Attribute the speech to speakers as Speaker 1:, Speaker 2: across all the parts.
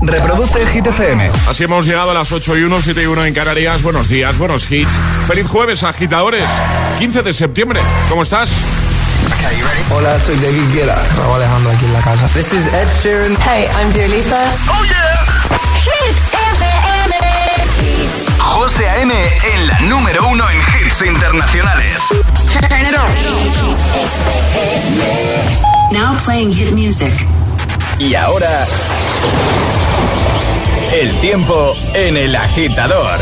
Speaker 1: Reproduce Hit FM.
Speaker 2: Así hemos llegado a las 8 y 1, 7 y 1 en Canarias. Buenos días, buenos hits. Feliz jueves, agitadores. 15 de septiembre. ¿Cómo estás?
Speaker 3: Hola, soy David Guetta. Raúl Alejandro aquí en la casa.
Speaker 4: This is Ed Sheeran.
Speaker 5: Hey, I'm Dua Lipa.
Speaker 2: Oh yeah.
Speaker 5: Hit
Speaker 1: FM. José A.M. en la número uno en hits internacionales.
Speaker 5: Turn it on.
Speaker 6: Now playing hit music.
Speaker 1: Y ahora el tiempo en el agitador.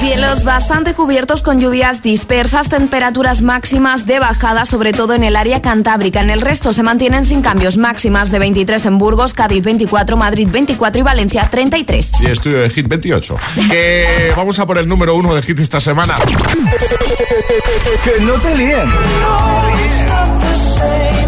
Speaker 7: Cielos bastante cubiertos con lluvias dispersas, temperaturas máximas de bajada, sobre todo en el área cantábrica. En el resto se mantienen sin cambios máximas de 23 en Burgos, Cádiz 24, Madrid 24 y Valencia 33.
Speaker 2: Y estudio de Hit 28. que vamos a por el número uno de Hit esta semana.
Speaker 1: que no te líen. Este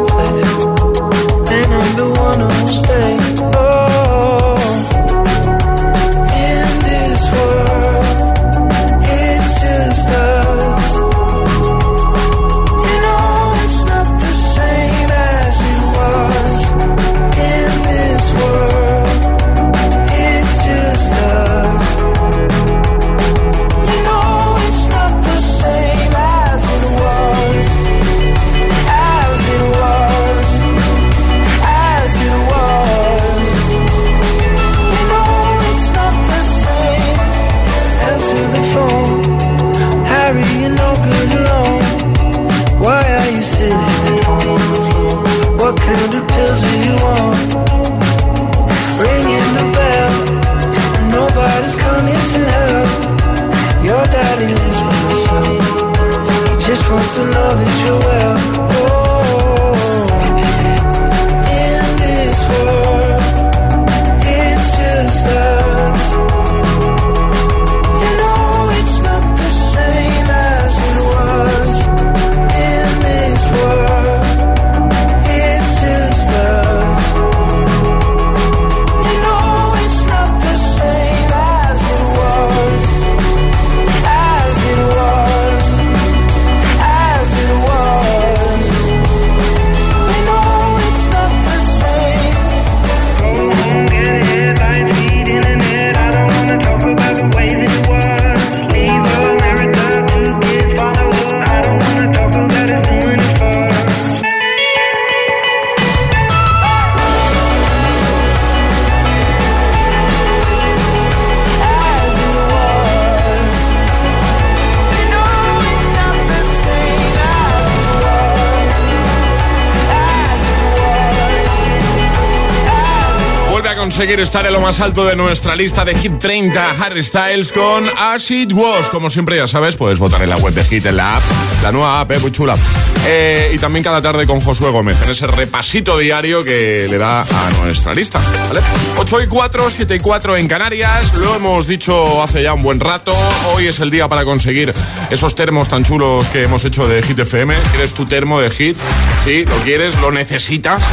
Speaker 2: conseguir estar en lo más alto de nuestra lista de Hit 30 Harry Styles con As It Was. Como siempre, ya sabes, puedes votar en la web de Hit, en la app, la nueva app, muy chula. Eh, y también cada tarde con Josué Gómez, en ese repasito diario que le da a nuestra lista. ¿vale? 8 y 4, 7 y 4 en Canarias. Lo hemos dicho hace ya un buen rato. Hoy es el día para conseguir esos termos tan chulos que hemos hecho de Hit FM. ¿Quieres tu termo de Hit? Sí, lo quieres, lo necesitas.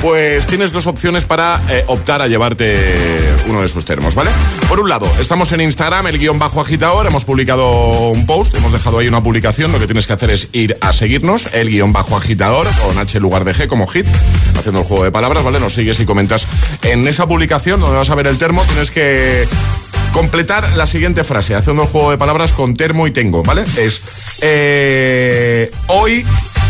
Speaker 2: Pues tienes dos opciones para eh, optar a llevarte uno de esos termos, ¿vale? Por un lado, estamos en Instagram, el guion bajo agitador, hemos publicado un post, hemos dejado ahí una publicación, lo que tienes que hacer es ir a seguirnos, el guion bajo agitador, con H lugar de G como hit, haciendo el juego de palabras, ¿vale? Nos sigues y comentas en esa publicación donde vas a ver el termo, tienes que completar la siguiente frase, haciendo el juego de palabras con termo y tengo, ¿vale? Es eh, hoy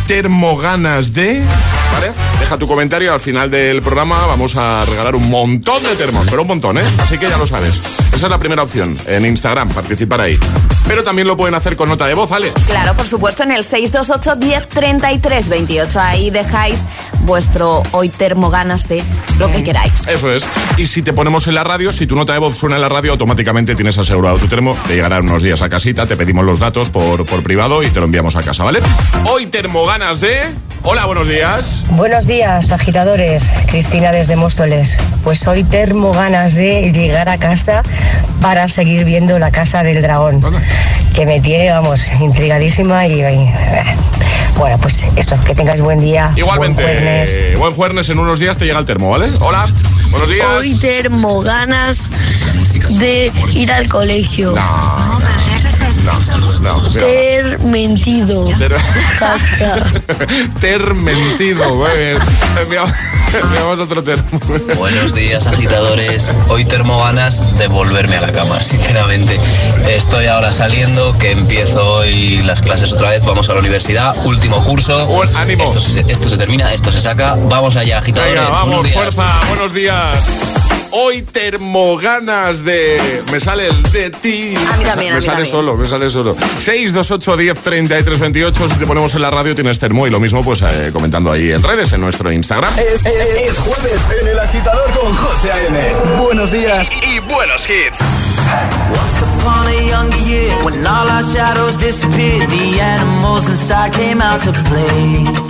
Speaker 2: termo ganas de. ¿Vale? Deja tu comentario al final del programa. Vamos a regalar un montón de termos, pero un montón, ¿eh? Así que ya lo sabes. Esa es la primera opción en Instagram, participar ahí. Pero también lo pueden hacer con nota de voz, ¿vale?
Speaker 7: Claro, por supuesto, en el 628 10 33 28. Ahí dejáis vuestro hoy termo ganas de lo que queráis.
Speaker 2: Eso es. Y si te ponemos en la radio, si tu nota de voz suena en la radio, automáticamente tienes asegurado tu termo. Te llegará unos días a casita, te pedimos los datos por, por privado y te lo enviamos a casa, ¿vale? Hoy termo ganas de. Hola, buenos días.
Speaker 4: Buenos días, agitadores. Cristina desde Móstoles. Pues hoy termo ganas de llegar a casa para seguir viendo la casa del dragón. Que me tiene, vamos, intrigadísima y. y, bueno, pues eso, que tengáis buen día.
Speaker 2: Igualmente,
Speaker 4: Buen jueves.
Speaker 2: eh, buen jueves, en unos días te llega el termo, ¿vale? Hola, buenos días.
Speaker 8: Hoy termo ganas de ir al colegio.
Speaker 2: No, no, no. mira.
Speaker 8: Ser mentido.
Speaker 2: Ter, ter mentido, muy bien. Otro termo.
Speaker 9: Buenos días agitadores, hoy termo ganas de volverme a la cama, sinceramente. Estoy ahora saliendo, que empiezo hoy las clases otra vez, vamos a la universidad, último curso.
Speaker 2: Buen ánimo.
Speaker 9: Esto se, esto se termina, esto se saca, vamos allá agitadores.
Speaker 2: Venga,
Speaker 9: Buenos
Speaker 2: vamos,
Speaker 9: días.
Speaker 2: fuerza, buenos días. Hoy termoganas de. Me sale el de ti.
Speaker 7: A mí también, a
Speaker 2: Me
Speaker 7: mí
Speaker 2: sale
Speaker 7: también.
Speaker 2: solo, me sale solo. 628 10 33 28. Si te ponemos en la radio tienes termo y lo mismo, pues eh, comentando ahí en redes, en nuestro Instagram.
Speaker 10: Es, es- es jueves en el agitador con José A.M. Buenos días y, buenos hits.
Speaker 11: Once upon a younger year, when all our shadows disappeared, the animals inside came out to play.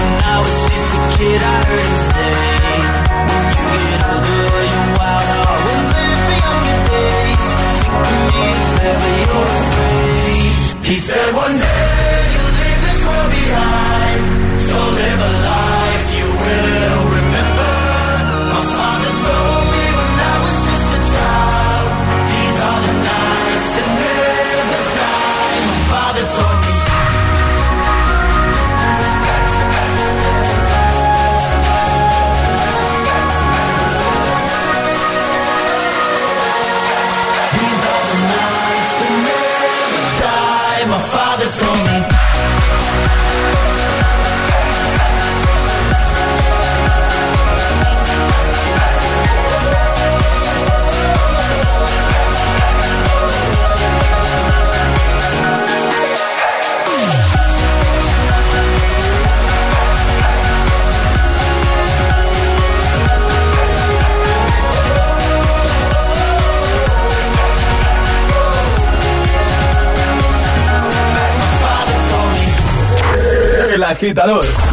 Speaker 10: Agitador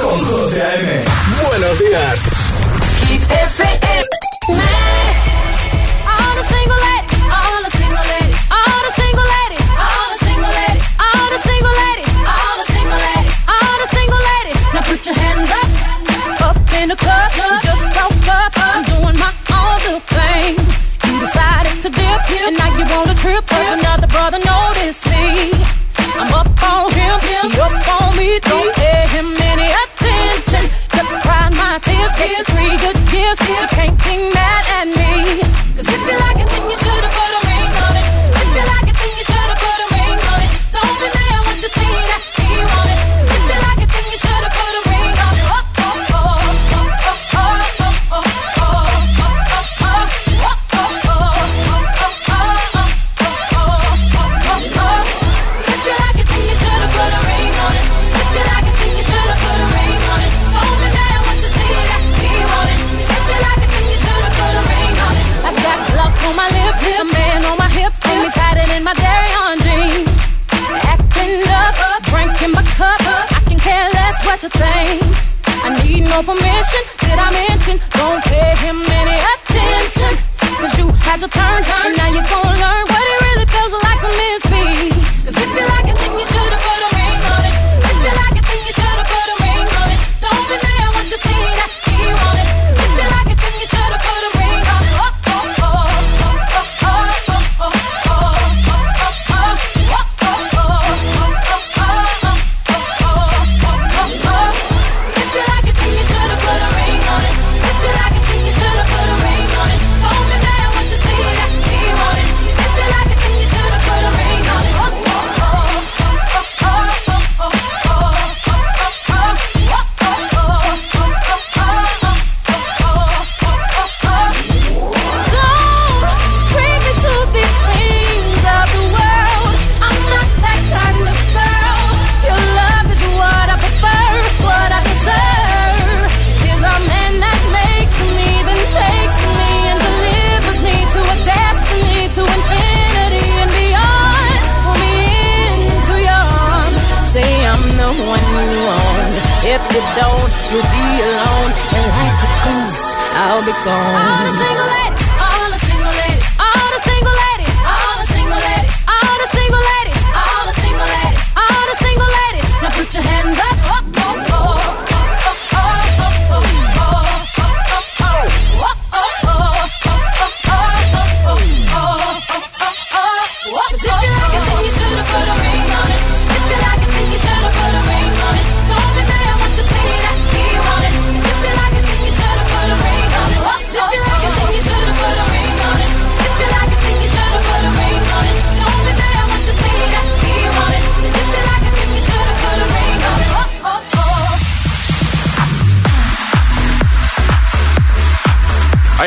Speaker 12: I'll be gone. A single
Speaker 2: lady.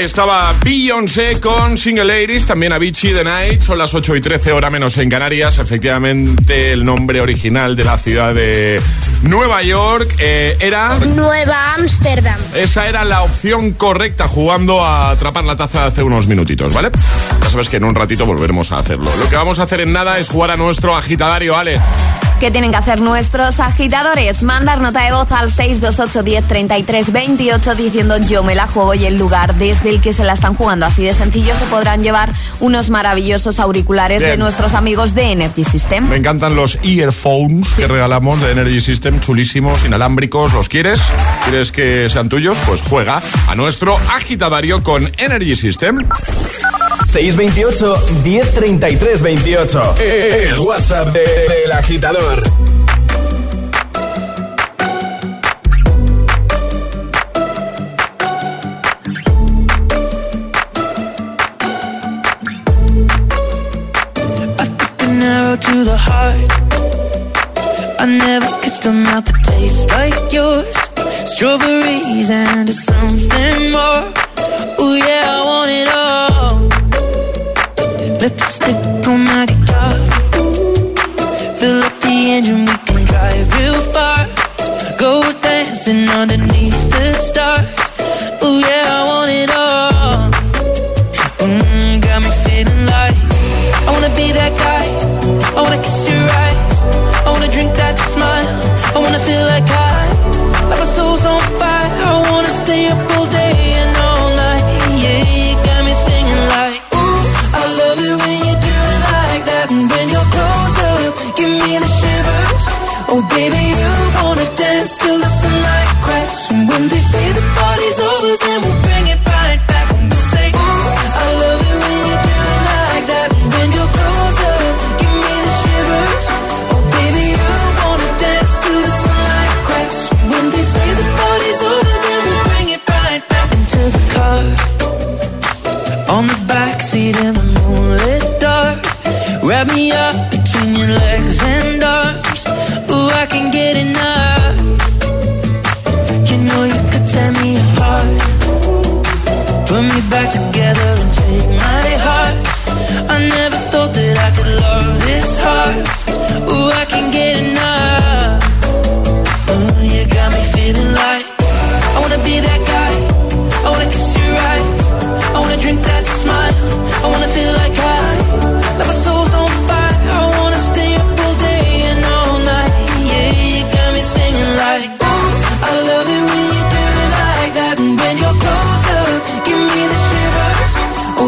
Speaker 2: Estaba Beyoncé con Single Ladies, también Avicii The Night. Son las 8 y 13 hora menos en Canarias. Efectivamente, el nombre original de la ciudad de Nueva York eh, era...
Speaker 13: Nueva Ámsterdam.
Speaker 2: Esa era la opción correcta jugando a atrapar la taza hace unos minutitos, ¿vale? Ya sabes que en un ratito volveremos a hacerlo. Lo que vamos a hacer en nada es jugar a nuestro agitadario, Ale.
Speaker 7: ¿Qué tienen que hacer nuestros agitadores? Mandar nota de voz al 628 10 33 28 diciendo yo me la juego y el lugar desde el que se la están jugando. Así de sencillo se podrán llevar unos maravillosos auriculares de nuestros amigos de Energy System.
Speaker 2: Me encantan los earphones que regalamos de Energy System, chulísimos, inalámbricos. ¿Los quieres? ¿Quieres que sean tuyos? Pues juega a nuestro agitadario con Energy System.
Speaker 1: 628 1033 28. El WhatsApp del de,
Speaker 14: de agitador. to the heart. I never kissed a mouth that tastes like yours. Strawberries and something more. Oh yeah, I want it all. Let the stick on my guitar. Fill up the engine, we can drive real far. Go dancing underneath the stars. Oh yeah.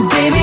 Speaker 14: baby.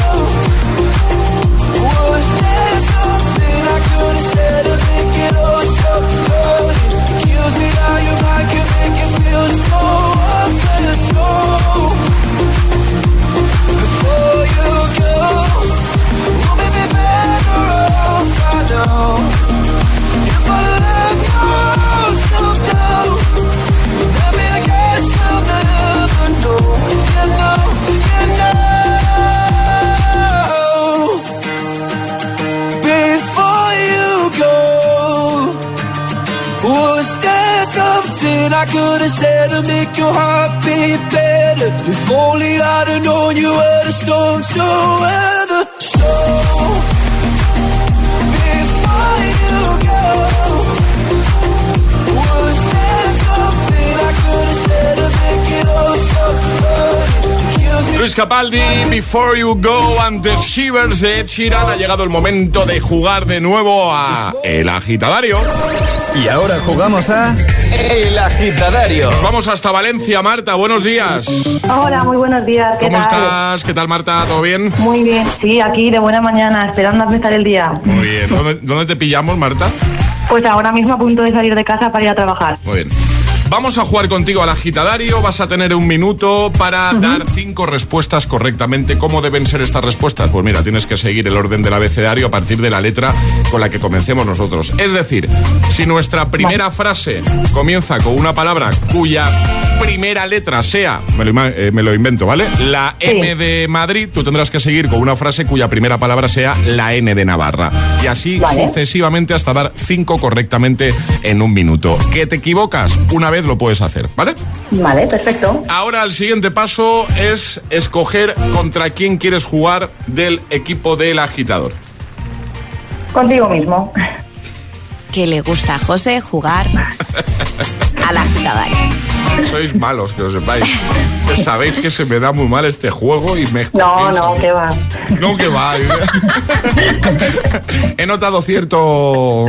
Speaker 13: could have said to make your heart beat better? If only I'd have known you were the storm to weather. So, before you go, was there something I could have said to make it all stop
Speaker 2: Luis Capaldi, Before You Go, antes Shivers de Ed Sheeran. Ha llegado el momento de jugar de nuevo a El Agitadario.
Speaker 1: Y ahora jugamos a El Agitadario.
Speaker 2: Nos vamos hasta Valencia, Marta. Buenos días.
Speaker 15: Hola, muy buenos días. ¿Qué
Speaker 2: ¿Cómo
Speaker 15: tal?
Speaker 2: estás? ¿Qué tal, Marta? ¿Todo bien?
Speaker 15: Muy bien, sí, aquí de buena mañana, esperando a empezar el día.
Speaker 2: Muy bien. ¿Dónde, dónde te pillamos, Marta?
Speaker 15: Pues ahora mismo a punto de salir de casa para ir a trabajar.
Speaker 2: Muy bien. Vamos a jugar contigo al agitadario. Vas a tener un minuto para dar cinco respuestas correctamente. ¿Cómo deben ser estas respuestas? Pues mira, tienes que seguir el orden del abecedario a partir de la letra con la que comencemos nosotros. Es decir, si nuestra primera frase comienza con una palabra cuya primera letra sea, me lo, ima- eh, me lo invento, ¿vale? La M de Madrid, tú tendrás que seguir con una frase cuya primera palabra sea la N de Navarra. Y así
Speaker 15: Vale.
Speaker 2: sucesivamente hasta dar cinco correctamente en un minuto. ¿Que te equivocas? Una vez lo puedes hacer, ¿vale?
Speaker 15: Vale, perfecto.
Speaker 2: Ahora el siguiente paso es escoger contra quién quieres jugar del equipo del agitador.
Speaker 15: Contigo mismo.
Speaker 7: Que le gusta a José jugar
Speaker 2: Sois malos, que lo sepáis. Sabéis que se me da muy mal este juego y me
Speaker 15: No, no, que va.
Speaker 2: No, que va. He notado cierto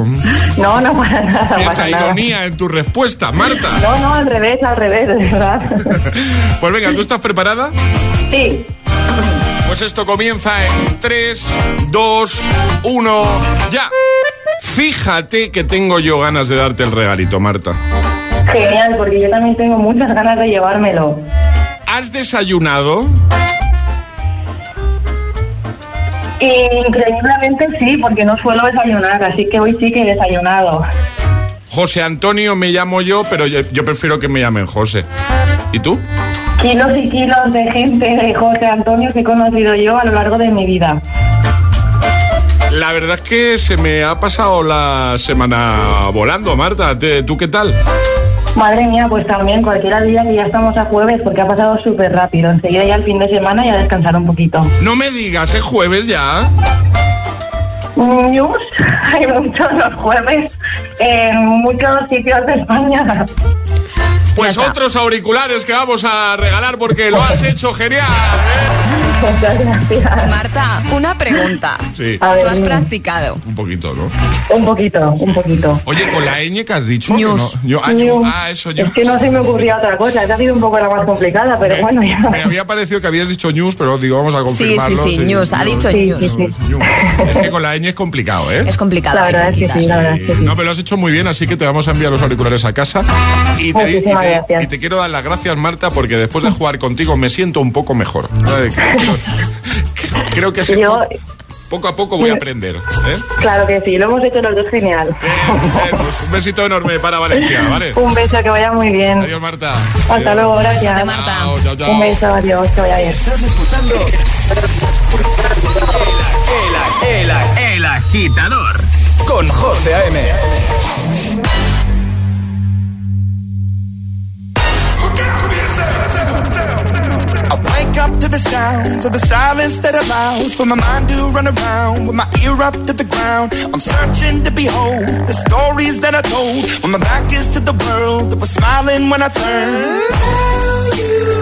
Speaker 15: No, no para nada.
Speaker 2: cierta
Speaker 15: pasa nada.
Speaker 2: ironía en tu respuesta, Marta.
Speaker 15: No, no, al revés, al revés, de verdad.
Speaker 2: Pues venga, ¿tú estás preparada?
Speaker 15: Sí,
Speaker 2: Pues esto comienza en 3, 2, 1, ya. Fíjate que tengo yo ganas de darte el regalito, Marta.
Speaker 15: Genial, porque yo también tengo muchas ganas de llevármelo.
Speaker 2: ¿Has desayunado?
Speaker 15: Increíblemente sí, porque no suelo desayunar, así que hoy sí que he desayunado.
Speaker 2: José Antonio me llamo yo, pero yo, yo prefiero que me llamen José. ¿Y tú?
Speaker 15: Kilos y kilos de gente de José Antonio que he conocido yo a lo largo de mi vida.
Speaker 2: La verdad es que se me ha pasado la semana volando, Marta. ¿Te- ¿Tú qué tal?
Speaker 15: Madre mía, pues también cualquiera día que ya estamos a jueves porque ha pasado súper rápido. Enseguida ya el fin de semana y a descansar un poquito.
Speaker 2: No me digas, es jueves ya.
Speaker 15: News, hay muchos los jueves en muchos sitios de España.
Speaker 2: Pues otros auriculares que vamos a regalar porque lo has hecho genial.
Speaker 15: Muchas gracias.
Speaker 7: Marta, una pregunta.
Speaker 2: Sí,
Speaker 15: A ver,
Speaker 7: ¿Tú has practicado?
Speaker 2: un poquito, ¿no?
Speaker 15: Un poquito, un poquito.
Speaker 2: Oye, con la ñ que has dicho.
Speaker 7: News.
Speaker 2: no- yo- ah,
Speaker 15: News.
Speaker 2: ah, eso yo.
Speaker 15: Es que no se me ocurría otra cosa, esa ha sido un poco la más complicada, pero bueno,
Speaker 2: Me
Speaker 15: ya.
Speaker 2: había parecido que habías dicho news, pero digo, vamos a
Speaker 7: Sí,
Speaker 2: confirmarlo.
Speaker 7: sí, sí, news. Ha dicho
Speaker 15: Sí,
Speaker 7: news.
Speaker 15: sí, sí.
Speaker 2: News. Es que con la ñ es complicado, ¿eh?
Speaker 7: Es complicado.
Speaker 15: La verdad es que sí, la verdad es que sí.
Speaker 2: No, pero lo has hecho muy bien, así que te vamos a enviar los auriculares a casa. Y te, y
Speaker 15: Muchísimas
Speaker 2: te-
Speaker 15: gracias.
Speaker 2: y te quiero dar las gracias, Marta, porque después de jugar contigo me siento un poco mejor. Creo, creo que sí,
Speaker 15: Yo-
Speaker 2: poco, a poco voy a aprender. ¿eh?
Speaker 15: Claro que sí, lo hemos hecho los dos genial.
Speaker 2: Eh, pues un besito enorme para Valencia, ¿vale?
Speaker 15: Un beso, que vaya muy bien.
Speaker 2: Adiós, Marta.
Speaker 15: Hasta
Speaker 2: Adiós.
Speaker 15: luego, gracias.
Speaker 7: Marta.
Speaker 2: Chao, chao, chao.
Speaker 15: Un beso, adiós, que vaya bien.
Speaker 1: Estás escuchando el, el, el, el agitador con José A.M.
Speaker 16: to the sounds of the silence that allows for my mind to run around with my ear up to the ground. I'm searching to behold the stories that I told when my back is to the world that was smiling when I turned. Tell you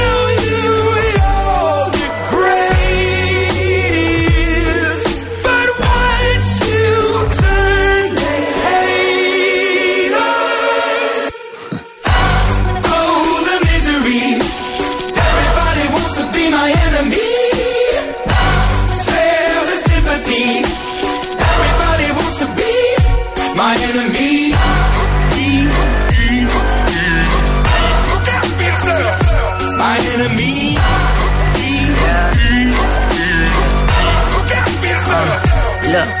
Speaker 16: My enemy. Look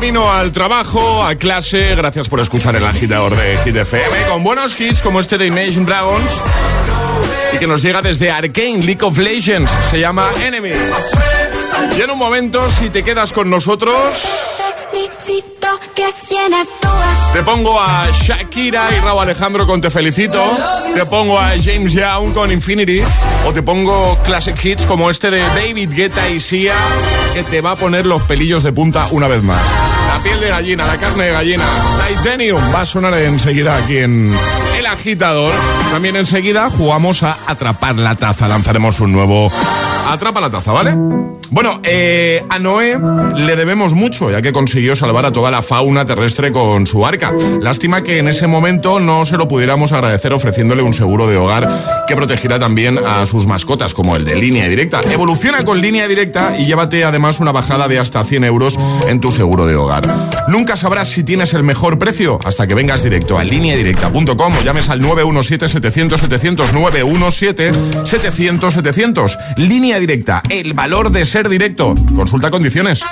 Speaker 2: camino al trabajo, a clase, gracias por escuchar el agitador de Hit FM con buenos hits como este de Imagine Dragons y que nos llega desde Arkane League of Legends, se llama Enemy. Y en un momento, si te quedas con nosotros, te pongo a Shakira y Raúl Alejandro con Te Felicito, te pongo a James Young con Infinity. O te pongo classic hits como este de David Guetta y Sia que te va a poner los pelillos de punta una vez más. Piel de gallina, la carne de gallina, Titanium va a sonar enseguida aquí en El Agitador. También enseguida jugamos a atrapar la taza, lanzaremos un nuevo atrapa la taza, ¿vale? Bueno, eh, a Noé le debemos mucho, ya que consiguió salvar a toda la fauna terrestre con su arca. Lástima que en ese momento no se lo pudiéramos agradecer ofreciéndole un seguro de hogar que protegiera también a sus mascotas, como el de línea directa. Evoluciona con línea directa y llévate además una bajada de hasta 100 euros en tu seguro de hogar. Nunca sabrás si tienes el mejor precio hasta que vengas directo a lineadirecta.com o llames al 917-700-700, 917-700-700. Línea directa, el valor de ser directo. Consulta condiciones.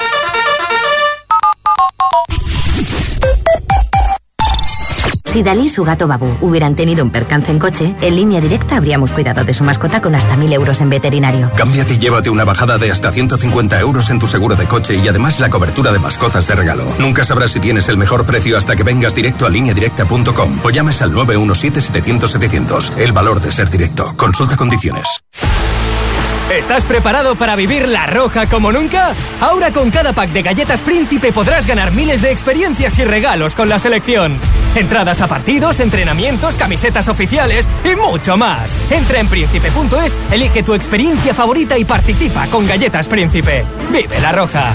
Speaker 17: Si Dalí y su gato Babu hubieran tenido un percance en coche, en línea directa habríamos cuidado de su mascota con hasta 1000 euros en veterinario.
Speaker 18: Cámbiate y llévate una bajada de hasta 150 euros en tu seguro de coche y además la cobertura de mascotas de regalo. Nunca sabrás si tienes el mejor precio hasta que vengas directo a lineadirecta.com o llames al 917-700-700. El valor de ser directo. Consulta condiciones.
Speaker 19: ¿Estás preparado para vivir la roja como nunca? Ahora con cada pack de galletas Príncipe podrás ganar miles de experiencias y regalos con la selección. Entradas a partidos, entrenamientos, camisetas oficiales y mucho más. Entra en príncipe.es, elige tu experiencia favorita y participa con Galletas Príncipe. Vive la roja.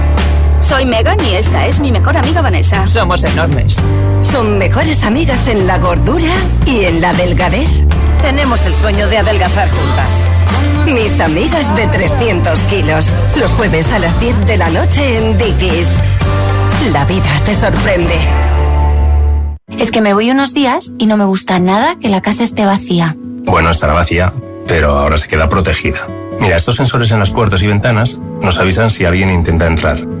Speaker 20: Soy Megan y esta es mi mejor amiga Vanessa.
Speaker 21: Somos enormes.
Speaker 22: Son mejores amigas en la gordura y en la delgadez.
Speaker 20: Tenemos el sueño de adelgazar juntas.
Speaker 22: Mis amigas de 300 kilos. Los jueves a las 10 de la noche en Dickies. La vida te sorprende.
Speaker 23: Es que me voy unos días y no me gusta nada que la casa esté vacía.
Speaker 24: Bueno, estará vacía, pero ahora se queda protegida. Mira, estos sensores en las puertas y ventanas nos avisan si alguien intenta entrar.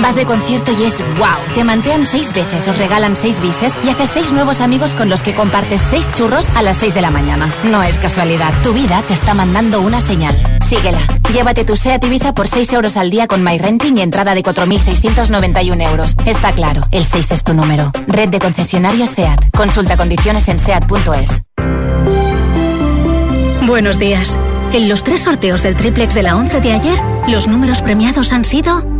Speaker 23: Vas de concierto y es wow. Te mantean seis veces, os regalan seis bises y haces seis nuevos amigos con los que compartes seis churros a las seis de la mañana. No es casualidad. Tu vida te está mandando una señal. Síguela. Llévate tu SEAT Ibiza por 6 euros al día con MyRenting y entrada de 4.691 euros. Está claro, el 6 es tu número. Red de concesionarios SEAT. Consulta condiciones en SEAT.es.
Speaker 25: Buenos días. En los tres sorteos del triplex de la 11 de ayer, los números premiados han sido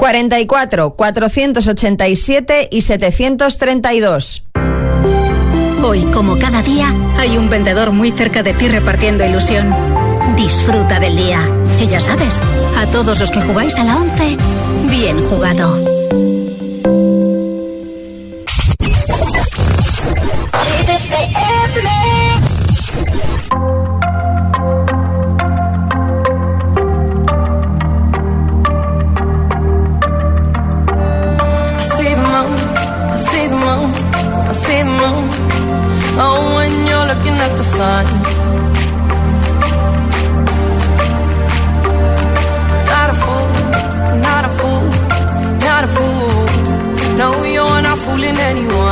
Speaker 26: 44, 487 y 732.
Speaker 25: Hoy, como cada día, hay un vendedor muy cerca de ti repartiendo ilusión. Disfruta del día. Y ya sabes, a todos los que jugáis a la 11, bien jugado.
Speaker 27: Oh, when you're looking at the sun. Not a fool, not a fool, not a fool. No, you're not fooling anyone.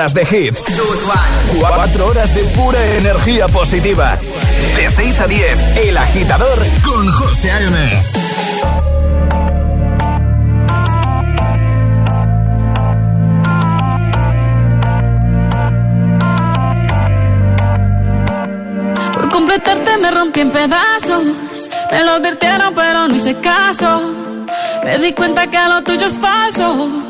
Speaker 1: Horas de hits. Cuatro horas de pura energía positiva. De 6 a 10, El Agitador con José A.M.
Speaker 12: Por completarte me rompí en pedazos. Me lo advirtieron, pero no hice caso. Me di cuenta que lo tuyo es falso.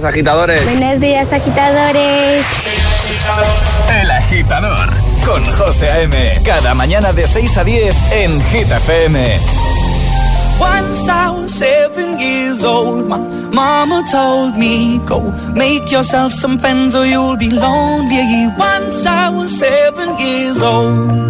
Speaker 28: días, agitadores.
Speaker 8: Buenos días, agitadores.
Speaker 1: El Agitador con José A.M. Cada mañana de 6 a 10 en Hit FM.
Speaker 29: Once I was seven years old, my mama told me, Go make yourself some friends or you'll be lonely. Once I was seven years old.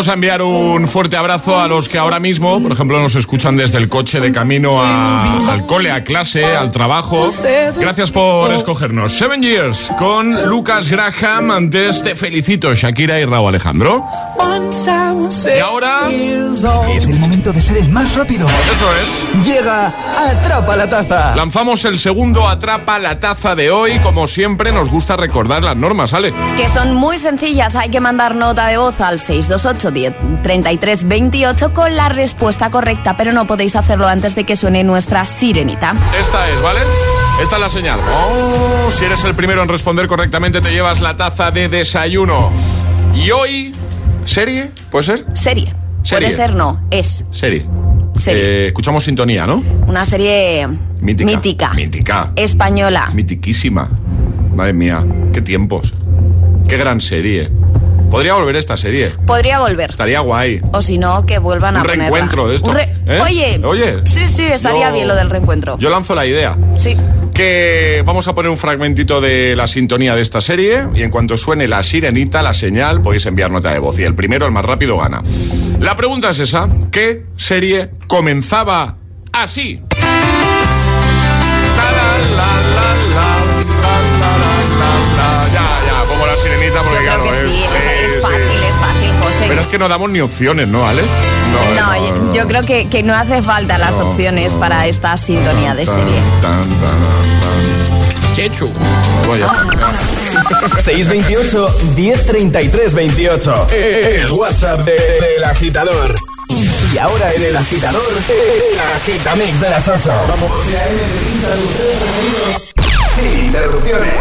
Speaker 2: Vamos a enviar un fuerte abrazo a los que ahora mismo, por ejemplo, nos escuchan desde el coche de camino a- al cole, a clase, al trabajo. Gracias por escogernos. Seven Years con Lucas Graham. Antes te felicito, Shakira y Raúl Alejandro. Y ahora
Speaker 1: Es el momento de ser el más rápido.
Speaker 2: Eso es.
Speaker 1: Llega Atrapa la Taza.
Speaker 2: Lanzamos el segundo Atrapa la Taza de hoy. Como siempre, nos gusta recordar las normas, ¿sale?
Speaker 7: Que son muy sencillas, hay que mandar nota de voz al 628 10 33 28 con la respuesta correcta, pero no podéis hacerlo antes de que suene nuestra sirenita.
Speaker 2: Esta es, ¿vale? Esta es la señal. Oh, si eres el primero en responder correctamente, te llevas la taza de desayuno. Y hoy, ¿serie? ¿Puede ser?
Speaker 7: Serie.
Speaker 2: Serie.
Speaker 7: Puede ser no, es
Speaker 2: Serie.
Speaker 7: Serie.
Speaker 2: Eh, escuchamos sintonía, ¿no?
Speaker 7: una serie
Speaker 2: Mítica.
Speaker 7: mítica,
Speaker 2: Mítica.
Speaker 7: española.
Speaker 2: Mitiquísima. Madre mía, qué tiempos. Qué gran serie. Podría volver esta serie.
Speaker 7: Podría volver.
Speaker 2: Estaría guay.
Speaker 7: O si no, que vuelvan a
Speaker 2: Un
Speaker 7: ponerla.
Speaker 2: reencuentro de esto,
Speaker 7: Un re-
Speaker 2: ¿eh?
Speaker 7: Oye,
Speaker 2: Oye.
Speaker 7: Sí, sí, estaría
Speaker 2: Yo-
Speaker 7: bien lo del reencuentro.
Speaker 2: Yo lanzo la idea.
Speaker 7: Sí.
Speaker 2: Que vamos a poner un fragmentito de la sintonía de esta serie y en cuanto suene la sirenita, la señal, podéis enviar nota de voz y el primero, el más rápido, gana. La pregunta es esa, ¿qué serie comenzaba así? Ya, ya, pongo la sirenita porque claro, es Pero es que no damos ni opciones, ¿no, Ale?
Speaker 7: no, yo- yo creo que, que no hace falta las
Speaker 2: No,
Speaker 7: opciones
Speaker 2: no.
Speaker 7: para esta sintonía de serie.
Speaker 2: tan, tan, tan. Chechu. Pues ya está.
Speaker 1: 628 1033 28. El WhatsApp de- del agitador. Y ahora en el agitador, el agitamix de las 8. Vamos. Sin interrupciones.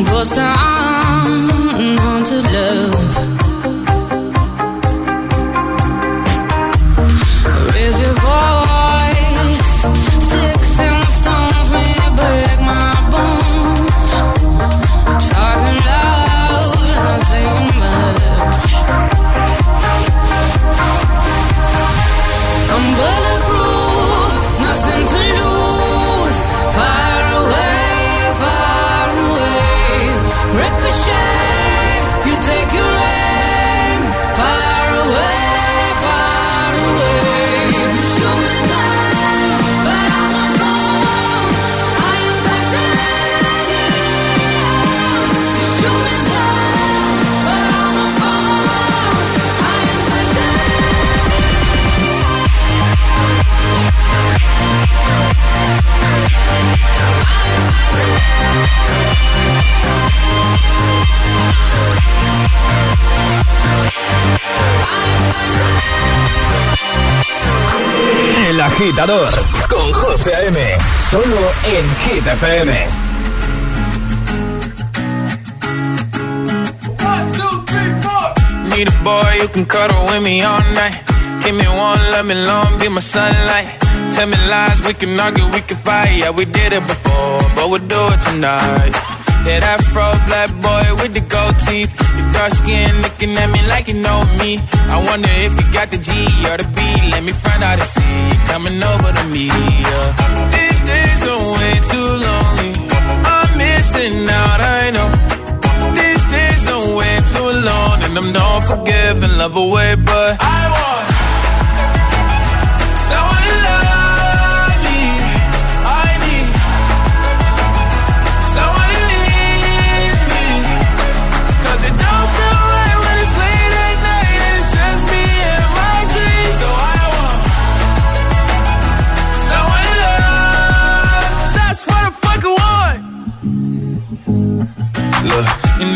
Speaker 10: gostar
Speaker 1: agitador con José A.M. Solo en Hit FM.
Speaker 14: Need a boy who can cuddle with me all night. Give me one, let me long, be my sunlight. Tell me lies, we can argue, we can fight. Yeah, we did it before, but we'll do it tonight. Yeah, that fro black boy with the gold teeth. Your dark skin looking at me like you know me. I wonder if you got the G or the B. Let me find out and see you coming over to me. Yeah. These days are way too lonely. I'm missing out, I know. These days are way too alone, and I'm not forgiving, love away, but I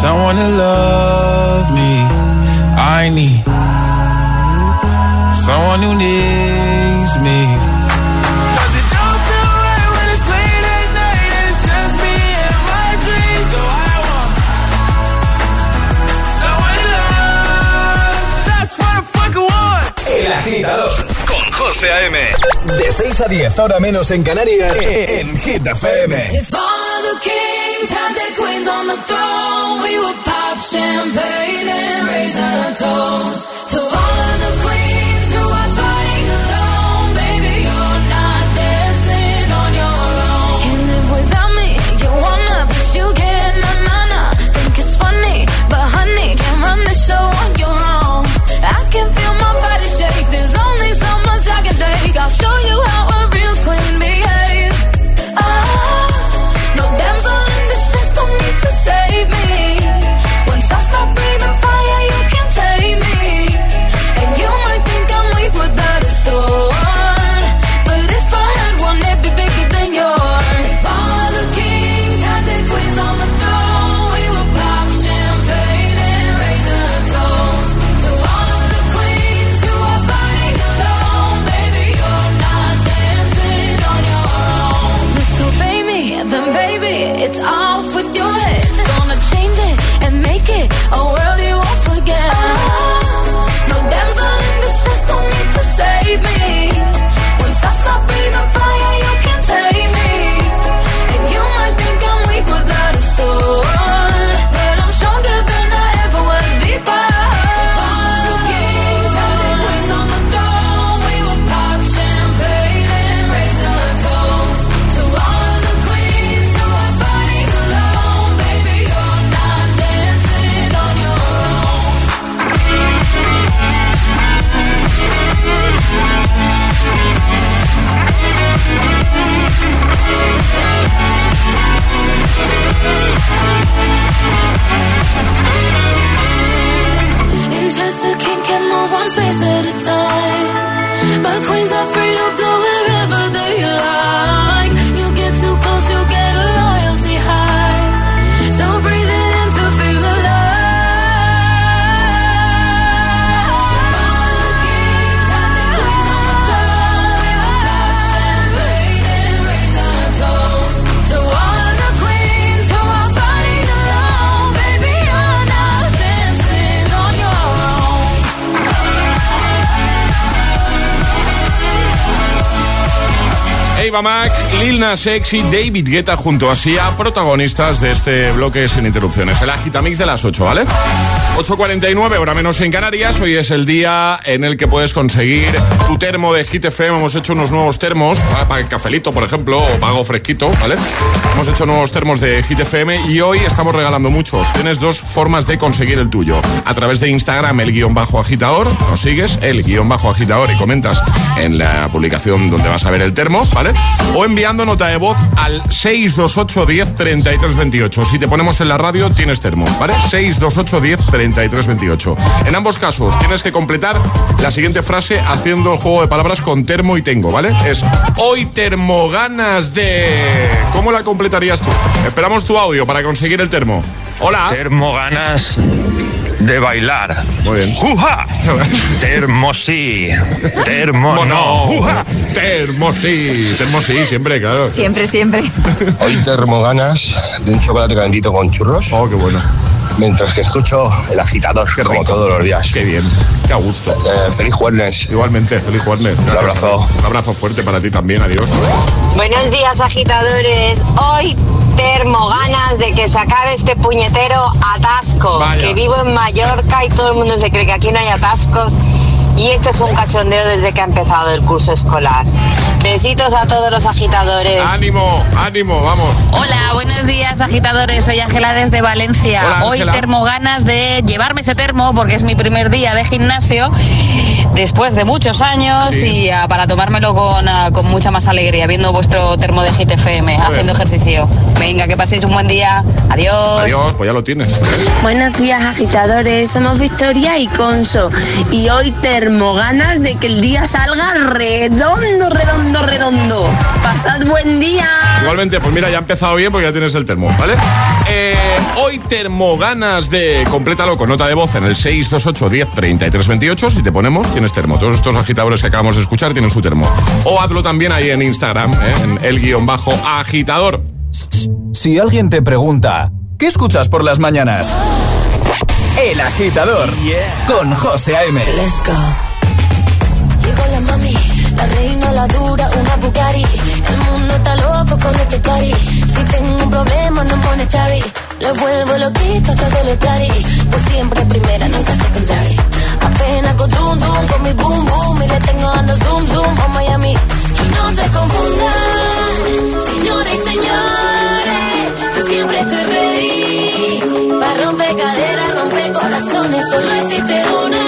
Speaker 14: someone to love me. I need someone who needs me. 'Cause it don't feel right when it's late at night and it's just me and my dreams. So I want someone to love. That's what I fucking want.
Speaker 1: El agitador con José A.M. De 6 a 10, ahora menos en Canarias, en Hit FM.
Speaker 10: Queens on the throne, we would pop champagne and raise a toast
Speaker 2: Eva Max, Lil Nas David Guetta junto a Sia, protagonistas de este bloque sin interrupciones. El Agitamix de las 8, ¿vale? 8.49, hora menos en Canarias. Hoy es el día en el que puedes conseguir tu termo de Hit FM. Hemos hecho unos nuevos termos ¿vale? para el cafelito, por ejemplo, o pago fresquito, ¿vale? Hemos hecho nuevos termos de Hit FM y hoy estamos regalando muchos. Tienes dos formas de conseguir el tuyo. A través de Instagram, el guion bajo agitador, nos sigues, el guion bajo agitador y comentas en la publicación donde vas a ver el termo, ¿vale? O enviando nota de voz al 628 10 33 28. Si te ponemos en la radio, tienes termo, ¿vale? 628 10 33 28. En ambos casos, tienes que completar la siguiente frase haciendo el juego de palabras con termo y tengo, ¿vale? Es hoy termo ganas de. ¿Cómo la completarías tú? Esperamos tu audio para conseguir el termo. Hola.
Speaker 30: Termo ganas de bailar.
Speaker 2: Muy bien.
Speaker 30: ¡Juja! Termo sí. Termo no. ¡Juja!
Speaker 2: Termo sí. Termo sí, siempre, claro.
Speaker 31: Siempre, siempre.
Speaker 32: Hoy termo ganas de un chocolate calentito con churros.
Speaker 2: Oh, qué bueno.
Speaker 32: Mientras que escucho el agitador, como todos los días.
Speaker 2: Qué bien, qué a gusto.
Speaker 32: Eh, feliz jueves.
Speaker 2: Igualmente, feliz jueves.
Speaker 32: Un abrazo.
Speaker 2: Un abrazo fuerte para ti también, adiós.
Speaker 33: Buenos días, agitadores. Hoy termo ganas de que se acabe este puñetero atasco.
Speaker 2: Vaya.
Speaker 33: Que vivo en Mallorca y todo el mundo se cree que aquí no hay atascos. Y esto es un cachondeo desde que ha empezado el curso escolar. Besitos a todos los agitadores.
Speaker 2: Ánimo, ánimo, vamos.
Speaker 34: Hola, buenos días agitadores, soy Ángela desde Valencia.
Speaker 2: Hola,
Speaker 34: Hoy termo ganas de llevarme ese termo porque es mi primer día de gimnasio después de muchos años
Speaker 2: Sí.
Speaker 34: y ah, para tomármelo con, ah, con mucha más alegría viendo vuestro termo de GTFM haciendo ejercicio. Venga, que paséis un buen día. Adiós.
Speaker 2: Adiós, pues ya lo tienes.
Speaker 8: Buenos días agitadores, somos Victoria y Conso y hoy termo ganas de que el día salga redondo, redondo, redondo. Pasad buen día.
Speaker 2: Igualmente, pues mira, ya ha empezado bien porque ya tienes el termo, ¿vale? Eh, hoy termo ganas de. Complétalo con nota de voz en el 628 10 33 28. Si te ponemos, tienes termo. Todos estos agitadores que acabamos de escuchar tienen su termo. O hazlo también ahí en Instagram, ¿eh? en el guion bajo agitador.
Speaker 1: Si alguien te pregunta, ¿qué escuchas por las mañanas? El agitador con José A.M.
Speaker 12: Let's go. Llegó la mami, la reina, la dura, una Bugatti. El mundo está loco con este party. Si tengo un problema, no monetary. Lo vuelvo loquito todo lo tari. Pues siempre primera, nunca secondary. Apenas con zoom, zoom, con mi boom, boom. Y le tengo dando zoom, zoom a Miami. Y no se confundan, señores y señores. Yo siempre estoy ready. Para romper caderas, corazones. Solo existe una.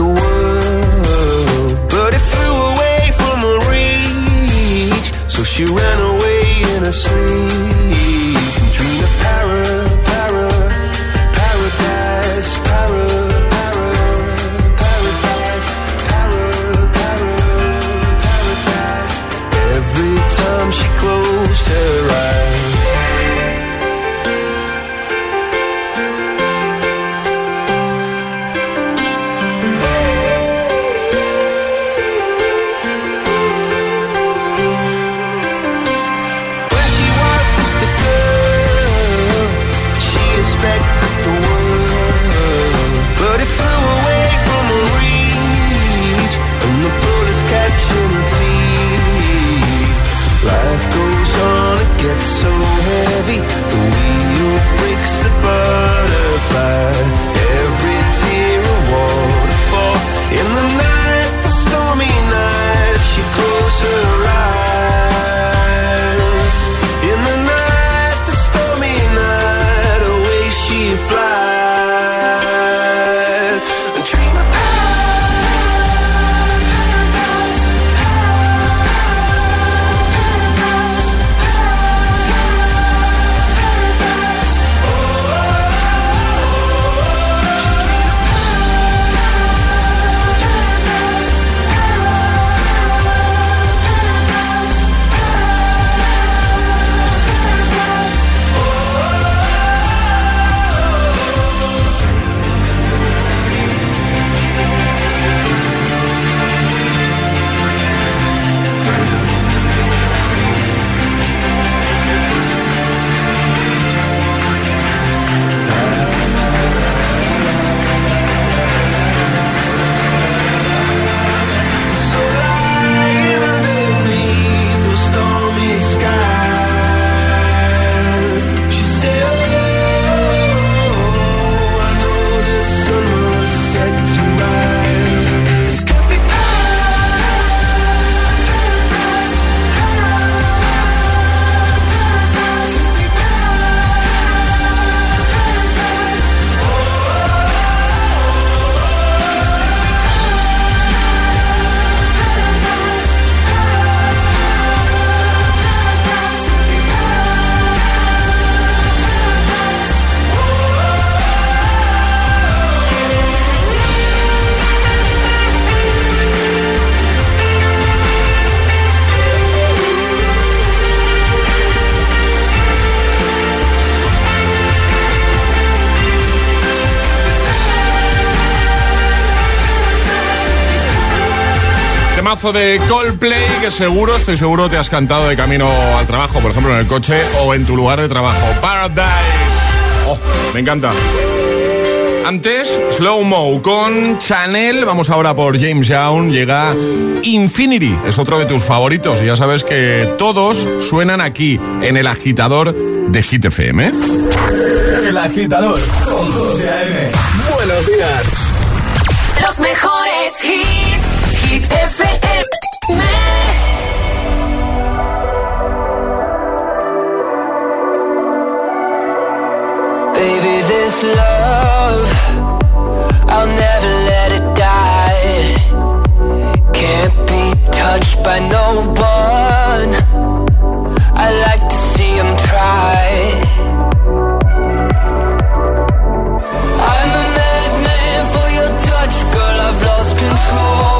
Speaker 12: the world, but it flew away from her reach. So she ran
Speaker 13: away in her sleep. De
Speaker 2: Coldplay que seguro, estoy seguro, te has cantado de camino al trabajo, por ejemplo, en el coche o en tu lugar de trabajo. Paradise. Oh, me encanta. Antes, Slow Mo con Chanel. Vamos ahora por James Young. Llega Infinity. Es otro de tus favoritos. Y ya sabes que todos suenan aquí, en el agitador de Hit FM.
Speaker 13: El agitador con José A.M. Buenos días.
Speaker 10: Los mejores hits. Hit FM.
Speaker 14: Love, I'll never let it die. Can't be touched by no one. I like to see him try. I'm a madman for your touch, girl. I've lost control.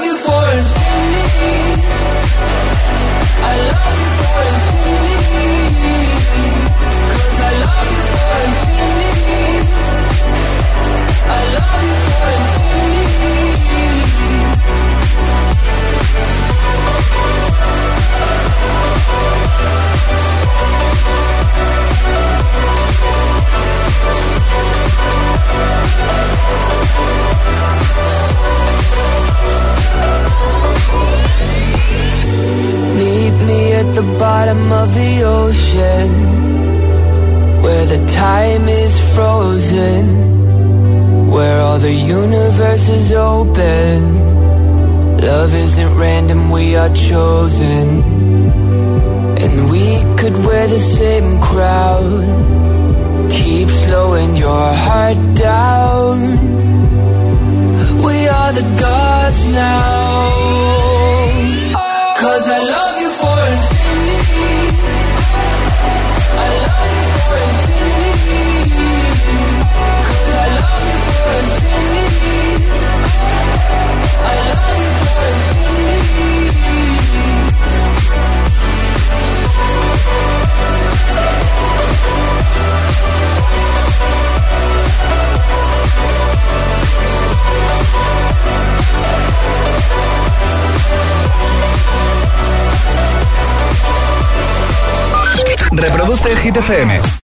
Speaker 14: the bottom of the ocean Where the time is frozen Where all the universe is open. Love isn't random, we are chosen. And we could wear the same crown. Keep slowing your heart down. We are the gods now
Speaker 1: Reproduce Hit FM.